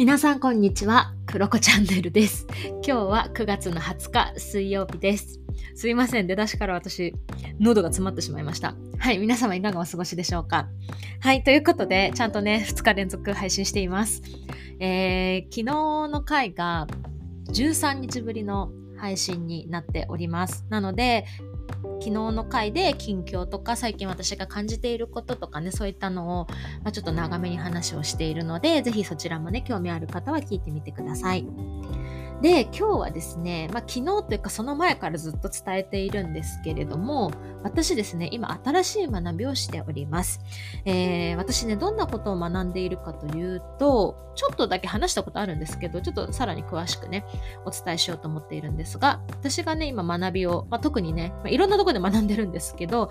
皆さんこんにちは、クロコチャンネルです。今日は9月の20日水曜日です。すいません、出だしから私、喉が詰まってしまいました。はい、皆様いかがお過ごしでしょうかはい、ということで、ちゃんとね、2日連続配信しています。えー、昨日の回が13日ぶりの配信になっております。なので、昨日の回で近況とか最近私が感じていることとかねそういったのを、まあ、ちょっと長めに話をしているので是非そちらもね興味ある方は聞いてみてください。で今日はですね、まあ、昨日というかその前からずっと伝えているんですけれども私ですね今新しい学びをしております、えー、私ねどんなことを学んでいるかというとちょっとだけ話したことあるんですけどちょっとさらに詳しくねお伝えしようと思っているんですが私がね今学びを、まあ、特にね、まあ、いろんなところで学んでるんですけど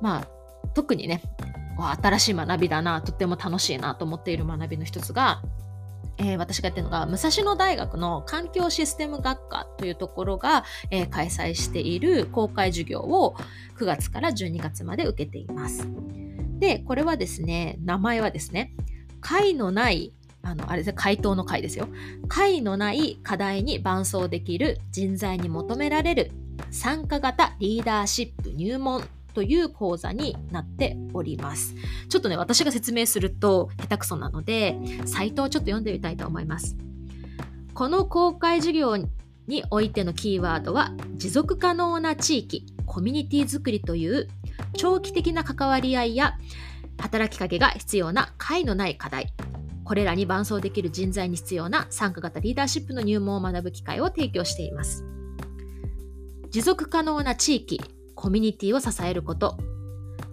まあ特にね新しい学びだなとっても楽しいなと思っている学びの一つがえ、私がやってるのが、武蔵野大学の環境システム学科というところが、え、開催している公開授業を9月から12月まで受けています。で、これはですね、名前はですね、解のないあの、あれですね、回答の回ですよ。解のない課題に伴走できる人材に求められる参加型リーダーシップ入門という講座になっております。ちょっとね、私が説明すると下手くそなので、サイトをちょっと読んでみたいと思います。この公開授業においてのキーワードは、持続可能な地域、コミュニティづくりという長期的な関わり合いや働きかけが必要な解のない課題、これらに伴走できる人材に必要な参加型リーダーシップの入門を学ぶ機会を提供しています。持続可能な地域、コミュニティを支えること。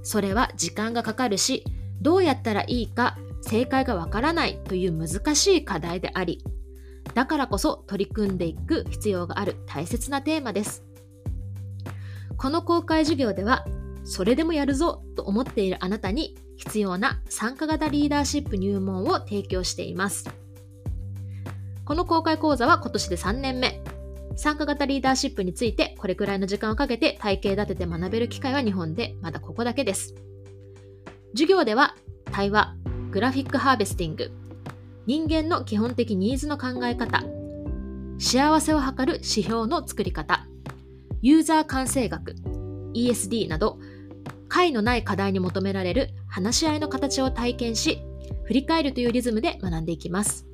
それは時間がかかるし、どうやったらいいか正解がわからないという難しい課題であり、だからこそ取り組んでいく必要がある大切なテーマです。この公開授業では、それでもやるぞと思っているあなたに必要な参加型リーダーシップ入門を提供しています。この公開講座は今年で3年目。参加型リーダーシップについてこれくらいの時間をかけて体系立てて学べる機会は日本でまだここだけです。授業では対話、グラフィックハーベスティング、人間の基本的ニーズの考え方、幸せを測る指標の作り方、ユーザー感性学、ESD など、解のない課題に求められる話し合いの形を体験し、振り返るというリズムで学んでいきます。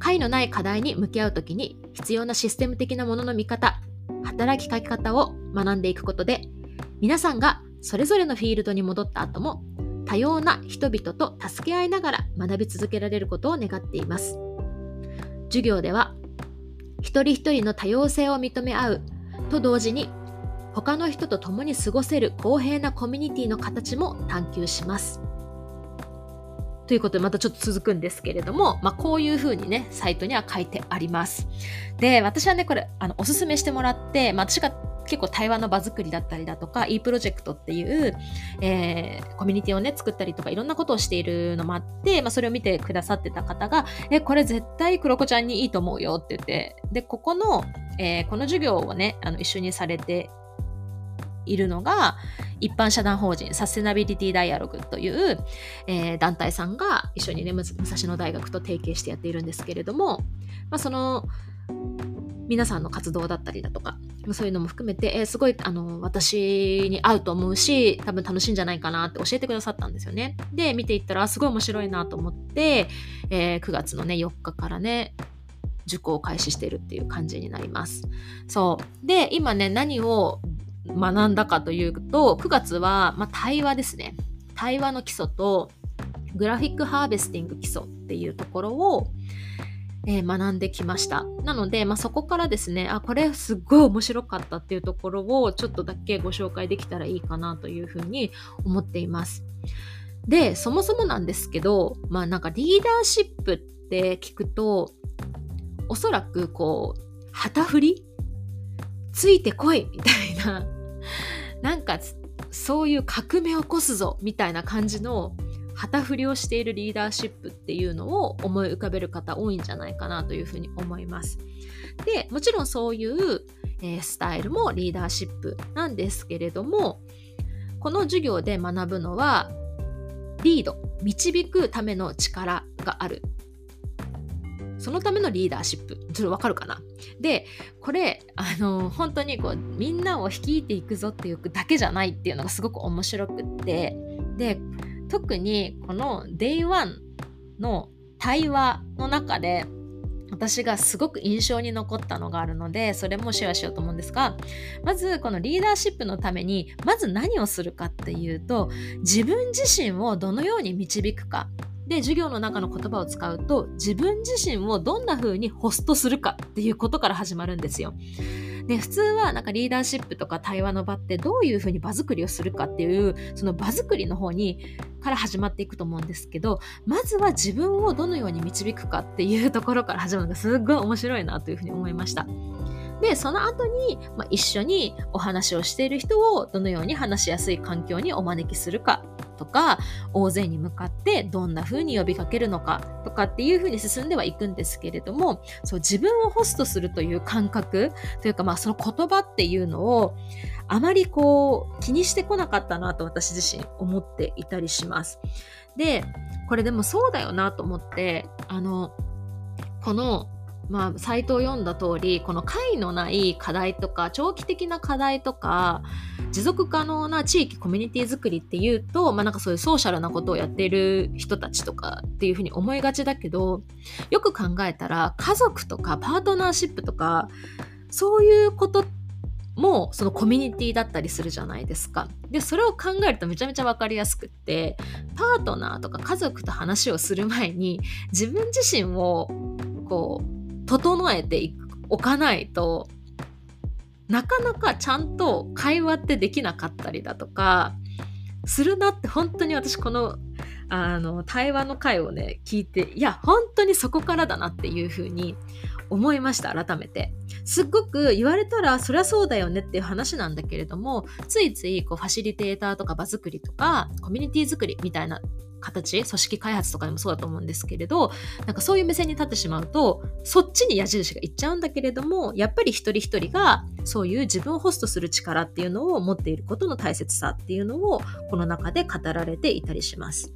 解のない課題に向き合うときに必要なシステム的なものの見方、働きかけ方を学んでいくことで、皆さんがそれぞれのフィールドに戻った後も、多様な人々と助け合いながら学び続けられることを願っています。授業では、一人一人の多様性を認め合うと同時に、他の人と共に過ごせる公平なコミュニティの形も探求します。ということでまたちょっと続くんですけれども、まあ、こういうふうにね、サイトには書いてあります。で、私はね、これ、あの、おすすめしてもらって、まあ、私が結構対話の場作りだったりだとか、e プロジェクトっていう、えー、コミュニティをね、作ったりとか、いろんなことをしているのもあって、まあ、それを見てくださってた方が、え、これ絶対クロコちゃんにいいと思うよって言って、で、ここの、えー、この授業をね、あの、一緒にされているのが、一般社団法人サステナビリティダイアログという、えー、団体さんが一緒にね、武蔵野大学と提携してやっているんですけれども、まあ、その、皆さんの活動だったりだとか、そういうのも含めて、えー、すごい、あの、私に合うと思うし、多分楽しいんじゃないかなって教えてくださったんですよね。で、見ていったら、すごい面白いなと思って、えー、9月のね、4日からね、受講を開始してるっていう感じになります。そう。で、今ね、何を学んだかというと、9月は、まあ、対話ですね。対話の基礎と、グラフィックハーベスティング基礎っていうところを、えー、学んできました。なので、まあ、そこからですね、あ、これすっごい面白かったっていうところをちょっとだけご紹介できたらいいかなというふうに思っています。で、そもそもなんですけど、まあなんかリーダーシップって聞くと、おそらくこう、旗振りついてこいみたいな なんかそういう革命を起こすぞみたいな感じの旗振りをしているリーダーシップっていうのを思い浮かべる方多いんじゃないかなというふうに思います。でもちろんそういう、えー、スタイルもリーダーシップなんですけれどもこの授業で学ぶのはリード導くための力があるそのためのリーダーシップ。ちょっとわかるかな？で、これ、あの、本当にこう、みんなを率いていくぞっていうだけじゃないっていうのがすごく面白くって、で、特にこの Day1 の対話の中で、私がすごく印象に残ったのがあるのでそれもシェアしようと思うんですがまずこのリーダーシップのためにまず何をするかっていうと自分自身をどのように導くか。で授業の中の言葉を使うと自分自身をどんな風にホストするかっていうことから始まるんですよ。で普通はなんかリーダーシップとか対話の場ってどういう風に場作りをするかっていうその場作りの方にから始まっていくと思うんですけどまずは自分をどのように導くかっていうところから始まるのがすっごい面白いなというふうに思いました。でその後に、まあ、一緒にお話をしている人をどのように話しやすい環境にお招きするかとか大勢に向かってどんな風に呼びかけるのかとかっていう風に進んではいくんですけれどもそう自分をホストするという感覚というかまあその言葉っていうのをあまりこう気にしてこなかったなと私自身思っていたりします。でこれでもそうだよなと思ってあのこのまあ、サイトを読んだ通りこの解のない課題とか長期的な課題とか持続可能な地域コミュニティ作りっていうと、まあ、なんかそういうソーシャルなことをやっている人たちとかっていうふうに思いがちだけどよく考えたら家族とかパートナーシップとかそういうこともそのコミュニティだったりするじゃないですか。でそれを考えるとめちゃめちゃ分かりやすくってパートナーとか家族と話をする前に自分自身をこう整えておかないとなかなかちゃんと会話ってできなかったりだとかするなって本当に私このあの対話の回をね聞いていや本当にそこからだなっていうふうに思いました改めて。すっごく言われたらそりゃそうだよねっていう話なんだけれどもついついこうファシリテーターとか場作りとかコミュニティ作りみたいな形組織開発とかでもそうだと思うんですけれどなんかそういう目線に立ってしまうとそっちに矢印がいっちゃうんだけれどもやっぱり一人一人がそういう自分をホストする力っていうのを持っていることの大切さっていうのをこの中で語られていたりします。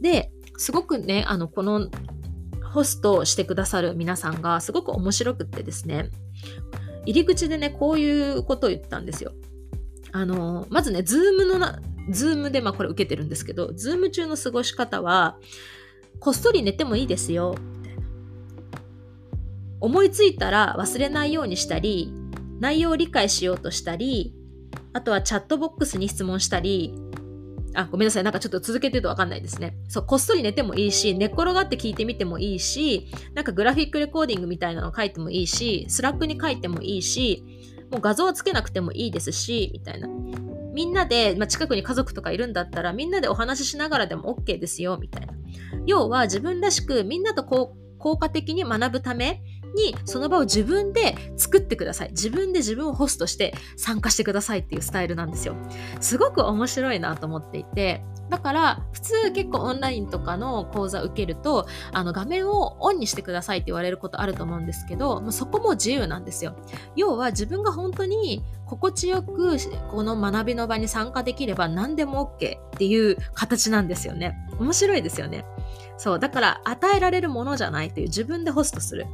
ですごくねあのこのホストしてくださる皆さんがすごく面白くってですね入り口でねこういうことを言ったんですよ。あのまずね、ズームのズームでまあこれ受けてるんですけど、ズーム中の過ごし方は、こっそり寝てもいいですよ、みたいな。思いついたら忘れないようにしたり、内容を理解しようとしたり、あとはチャットボックスに質問したり、あ、ごめんなさい。なんかちょっと続けてるとわかんないですね。そう、こっそり寝てもいいし、寝っ転がって聞いてみてもいいし、なんかグラフィックレコーディングみたいなの書いてもいいし、 Slack に書いてもいいし、もう画像はつけなくてもいいですし、みたいな。みんなで、まあ、近くに家族とかいるんだったらみんなでお話ししながらでも OK ですよみたいな。要は自分らしくみんなと効果的に学ぶためにその場を自分で作ってください。自分で自分をホストして参加してくださいっていうスタイルなんですよ。すごく面白いなと思っていて、だから普通結構オンラインとかの講座受けるとあの画面をオンにしてくださいって言われることあると思うんですけどもうそこも自由なんですよ。要は自分が本当に心地よくこの学びの場に参加できれば何でも OK っていう形なんですよね。面白いですよね。そう。だから与えられるものじゃないという自分でホストする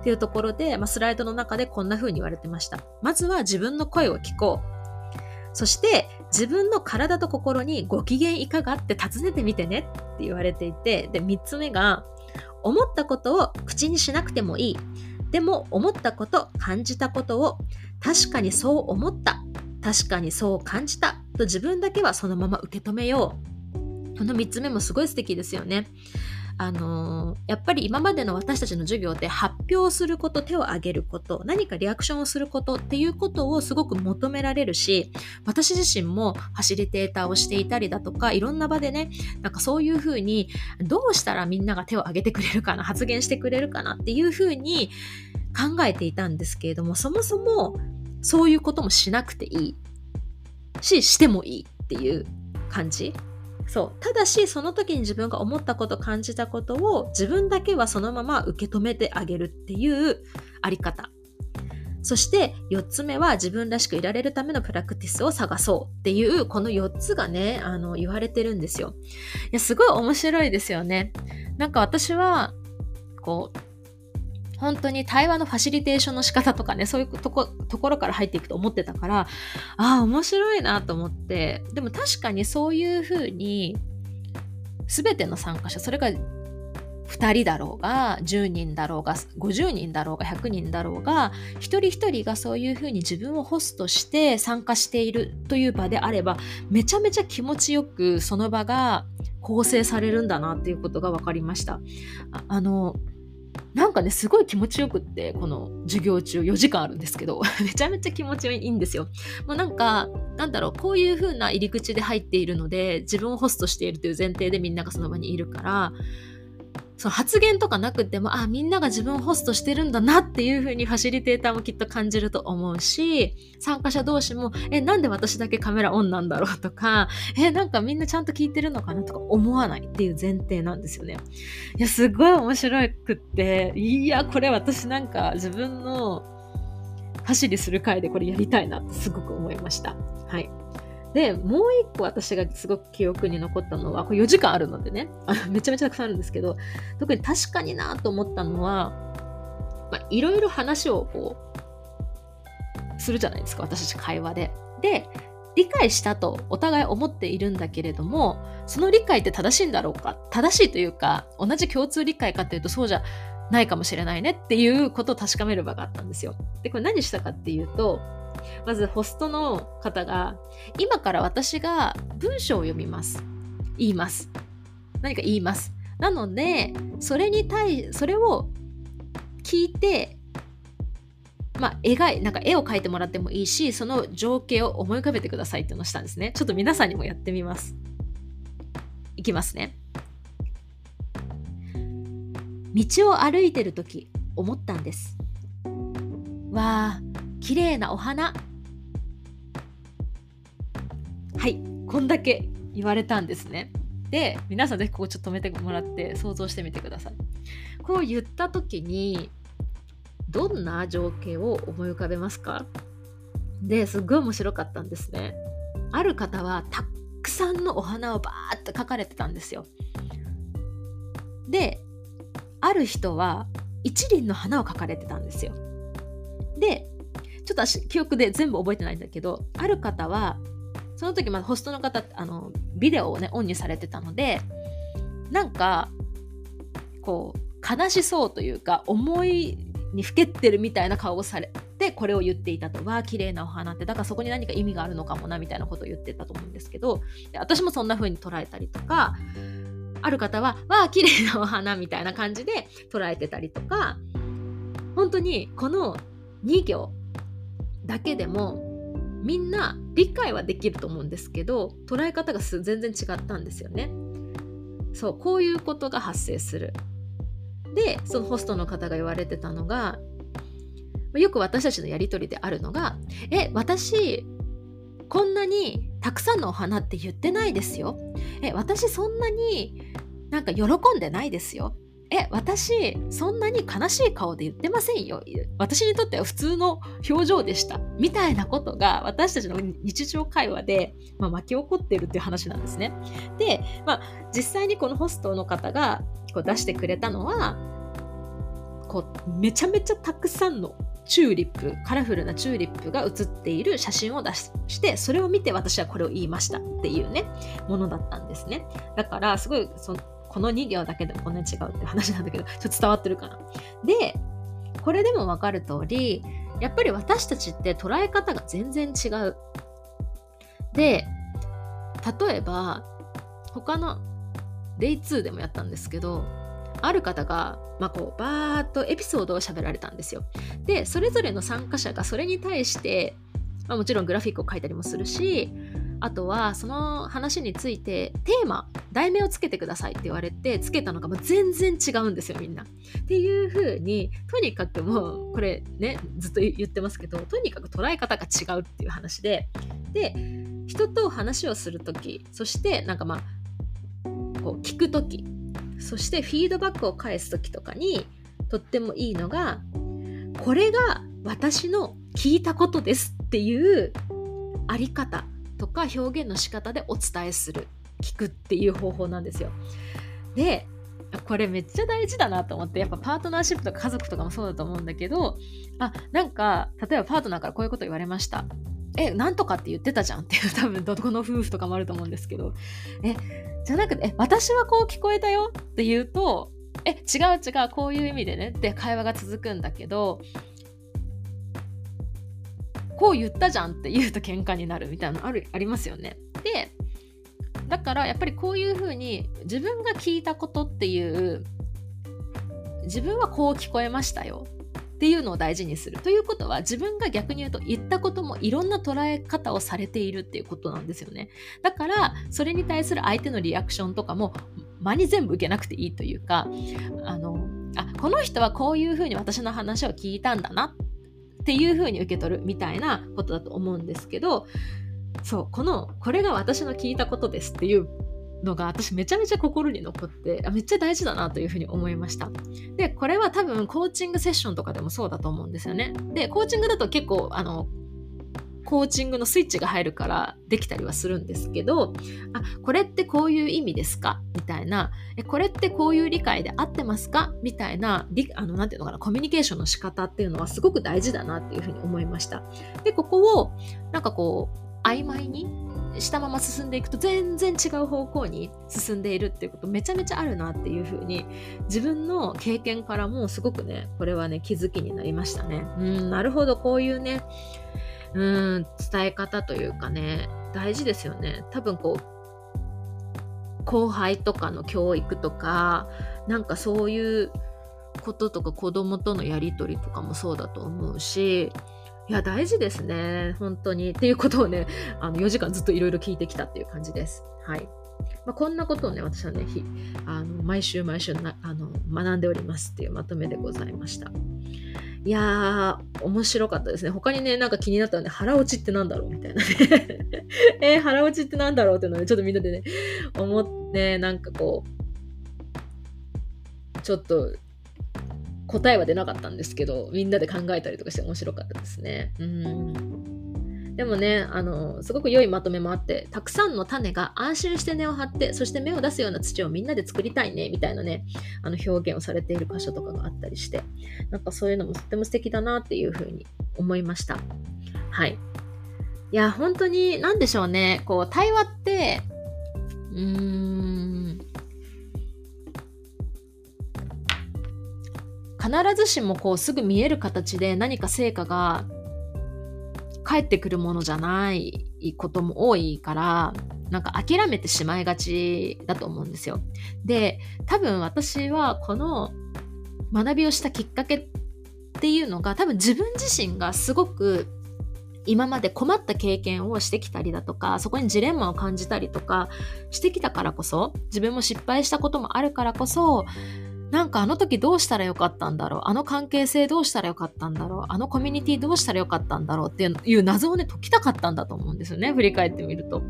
っていうところで、まあ、スライドの中でこんな風に言われてました。まずは自分の声を聞こう。そして自分の体と心にご機嫌いかがって尋ねてみてねって言われていて、で、3つ目が、思ったことを口にしなくてもいい。でも思ったこと、感じたことを確かにそう思った。確かにそう感じた。と自分だけはそのまま受け止めよう。この3つ目もすごい素敵ですよね。あのー、やっぱり今までの私たちの授業で発表すること手を挙げること何かリアクションをすることっていうことをすごく求められるし私自身もファシリテーターをしていたりだとかいろんな場でねなんかそういうふうにどうしたらみんなが手を挙げてくれるかな発言してくれるかなっていうふうに考えていたんですけれどもそもそもそういうこともしなくていいししてもいいっていう感じそう。ただしその時に自分が思ったこと感じたことを自分だけはそのまま受け止めてあげるっていうあり方。そして4つ目は自分らしくいられるためのプラクティスを探そうっていうこの4つがねあの言われてるんですよ。いやすごい面白いですよね。なんか私はこう本当に対話のファシリテーションの仕方とかね、そういうとこところから入っていくと思ってたから、ああ、面白いなと思って、でも確かにそういうふうに、全ての参加者、それが2人だろうが10人だろうが50人だろうが100人だろうが一人一人がそういうふうに自分をホストして参加しているという場であればめちゃめちゃ気持ちよくその場が構成されるんだなっていうことが分かりました。ああのなんかね、すごい気持ちよくって、この授業中4時間あるんですけど、めちゃめちゃ気持ちいいんですよ。もうなんか、なんだろう、こういう風な入り口で入っているので、自分をホストしているという前提でみんながその場にいるから、その発言とかなくても、あ、みんなが自分をホストしてるんだなっていう風にファシリテーターもきっと感じると思うし、参加者同士も、え、なんで私だけカメラオンなんだろうとか、え、なんかみんなちゃんと聞いてるのかなとか思わないっていう前提なんですよね。いや、すごい面白くって、いや、これ私なんか自分の走りする回でこれやりたいなってすごく思いました。はい。で、もう一個私がすごく記憶に残ったのは、これ4時間あるのでね、めちゃめちゃたくさんあるんですけど、特に確かになと思ったのは、いろいろ話をこう、するじゃないですか、私たち会話で。で、理解したとお互い思っているんだけれども、その理解って正しいんだろうか？正しいというか、同じ共通理解かっていうとそうじゃないかもしれないねっていうことを確かめる場があったんですよ。で、これ何したかっていうと、まずホストの方が、今から私が文章を読みます。言います。何か言います。なので、それに対、それを聞いて、まあ、描い、なんか絵を描いてもらってもいいし、その情景を思い浮かべてくださいっていうのをしたんですね。ちょっと皆さんにもやってみます。いきますね。道を歩いてる時思ったんです。わあ、綺麗なお花。はいこんだけ言われたんですね。で皆さんぜひここちょっと止めてもらって想像してみてください。こう言った時にどんな情景を思い浮かべますか？ですっごい面白かったんですね。ある方はたくさんのお花をバーッと描かれてたんですよ。である人は一輪の花を描かれてたんですよ。でちょっと私記憶で全部覚えてないんだけどある方はその時まだホストの方あのビデオをねオンにされてたのでなんかこう悲しそうというか思いにふけってるみたいな顔をされてこれを言っていたと。わあ綺麗なお花ってだからそこに何か意味があるのかもなみたいなことを言ってたと思うんですけど私もそんな風に捉えたりとかある方はわあ綺麗なお花みたいな感じで捉えてたりとか本当にこの2行だけでもみんな理解はできると思うんですけど捉え方が全然違ったんですよね。そうこういうことが発生する。でそのホストの方が言われてたのがよく私たちのやり取りであるのが「え私こんなにたくさんのお花って言ってないですよ。え私そんなになんか喜んでないですよ。え、私、そんなに悲しい顔で言ってませんよ。私にとっては普通の表情でした。みたいなことが私たちの日常会話で、まあ、巻き起こってるっていう話なんですね。で、まあ、実際にこのホストの方がこう出してくれたのは、こう、めちゃめちゃたくさんのチューリップ、カラフルなチューリップが写っている写真を出して、それを見て私はこれを言いましたっていうね、ものだったんですね。だから、すごい、そ、この2行だけでもこんなに違うって話なんだけど、ちょっと伝わってるかな。で、これでもわかる通り、やっぱり私たちって捉え方が全然違う。で、例えば、他の Day2 でもやったんですけど、ある方が、まあ、こうバーッとエピソードを喋られたんですよ。で、それぞれの参加者がそれに対して、まあ、もちろんグラフィックを書いたりもするし、あとはその話についてテーマ題名をつけてくださいって言われてつけたのがもう全然違うんですよみんな。っていう風にとにかくもうこれねずっと言ってますけどとにかく捉え方が違うっていう話でで人と話をする時そしてなんかまあこう聞く時そしてフィードバックを返す時とかにとってもいいのがこれが私の聞いたことですっていうあり方とか表現の仕方でお伝えする聞くっていう方法なんですよ。でこれめっちゃ大事だなと思ってやっぱパートナーシップとか家族とかもそうだと思うんだけどあなんか例えばパートナーからこういうこと言われましたえなんとかって言ってたじゃんっていう多分どこの夫婦とかもあると思うんですけどえじゃなくてえ私はこう聞こえたよって言うとえ違う違うこういう意味でねって会話が続くんだけどこう言ったじゃんって言うと喧嘩になるみたいなのあるありますよね。でだからやっぱりこういうふうに自分が聞いたことっていう自分はこう聞こえましたよっていうのを大事にするということは自分が逆に言うと言ったこともいろんな捉え方をされているっていうことなんですよね。だからそれに対する相手のリアクションとかも間に全部受けなくていいというかあのあこの人はこういうふうに私の話を聞いたんだなっていうふうに受け取るみたいなことだと思うんですけどそうこのこれが私の聞いたことですっていうのが私めちゃめちゃ心に残ってあめっちゃ大事だなというふうに思いました。でこれは多分コーチングセッションとかでもそうだと思うんですよね。でコーチングだと結構あのコーチングのスイッチが入るからできたりはするんですけどあこれってこういう意味ですか？みたいな。えこれってこういう理解で合ってますか？みたいなあのなていうのかなコミュニケーションの仕方っていうのはすごく大事だなっていうふうに思いました。でここをなんかこう曖昧にしたまま進んでいくと全然違う方向に進んでいるっていうことめちゃめちゃあるなっていうふうに自分の経験からもすごくねこれはね気づきになりましたね。うんなるほどこういうねうん伝え方というかね大事ですよね。多分こう後輩とかの教育とかなんかそういうこととか子供とのやり取りとかもそうだと思うしいや、大事ですね。本当に。っていうことをね、あの4時間ずっといろいろ聞いてきたっていう感じです。はい。まあ、こんなことをね、私はね、あの毎週毎週なあの学んでおりますっていうまとめでございました。いやー、面白かったですね。他にね、なんか気になったので、腹落ちってなんだろうみたいなね。えー、腹落ちってなんだろうっていうのをね、ちょっとみんなでね、思って、なんかこう、ちょっと答えは出なかったんですけど、みんなで考えたりとかして面白かったですね。うん。でもね、あの、すごく良いまとめもあって、たくさんの種が安心して根を張って、そして芽を出すような土をみんなで作りたいね、みたいなね、あの表現をされている箇所とかがあったりして、なんかそういうのもとっても素敵だなっていうふうに思いました。はい。いや、本当に、なんでしょうね、こう、対話って、うーん、必ずしもこうすぐ見える形で何か成果が返ってくるものじゃないことも多いからなんか諦めてしまいがちだと思うんですよ。で多分私はこの学びをしたきっかけっていうのが多分自分自身がすごく今まで困った経験をしてきたりだとかそこにジレンマを感じたりとかしてきたからこそ自分も失敗したこともあるからこそなんかあの時どうしたらよかったんだろう？あの関係性どうしたらよかったんだろう？あのコミュニティどうしたらよかったんだろう？っていう謎をね解きたかったんだと思うんですよね振り返ってみると。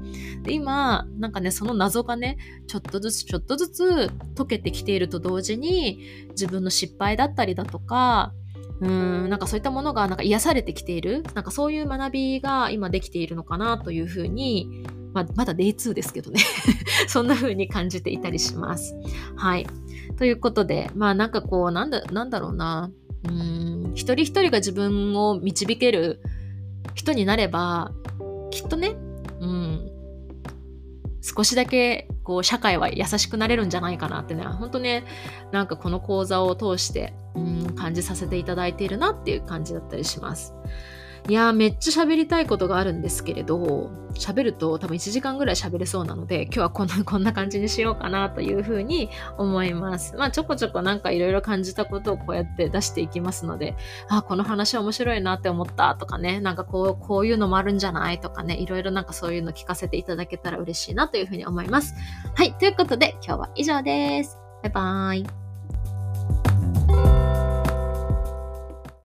で今なんかねその謎がねちょっとずつちょっとずつ解けてきていると同時に自分の失敗だったりだとかうんなんかそういったものがなんか癒されてきているなんかそういう学びが今できているのかなというふうにまあ、まだ Day2 ですけどね そんな風に感じていたりします。はい。ということで、まあなんかこう、なんだ、なんだろうな。うん、一人一人が自分を導ける人になれば、きっとね、うん、少しだけこう社会は優しくなれるんじゃないかなってね、本当ね、なんかこの講座を通して、うん、感じさせていただいているなっていう感じだったりします。いやーめっちゃ喋りたいことがあるんですけれど、喋ると多分1時間ぐらい喋れそうなので、今日はこんな、こんな感じにしようかなというふうに思います。まあちょこちょこなんかいろいろ感じたことをこうやって出していきますので、あ、この話面白いなって思ったとかね、なんかこう、こういうのもあるんじゃないとかね、いろいろなんかそういうの聞かせていただけたら嬉しいなというふうに思います。はい、ということで今日は以上です。バイバーイ。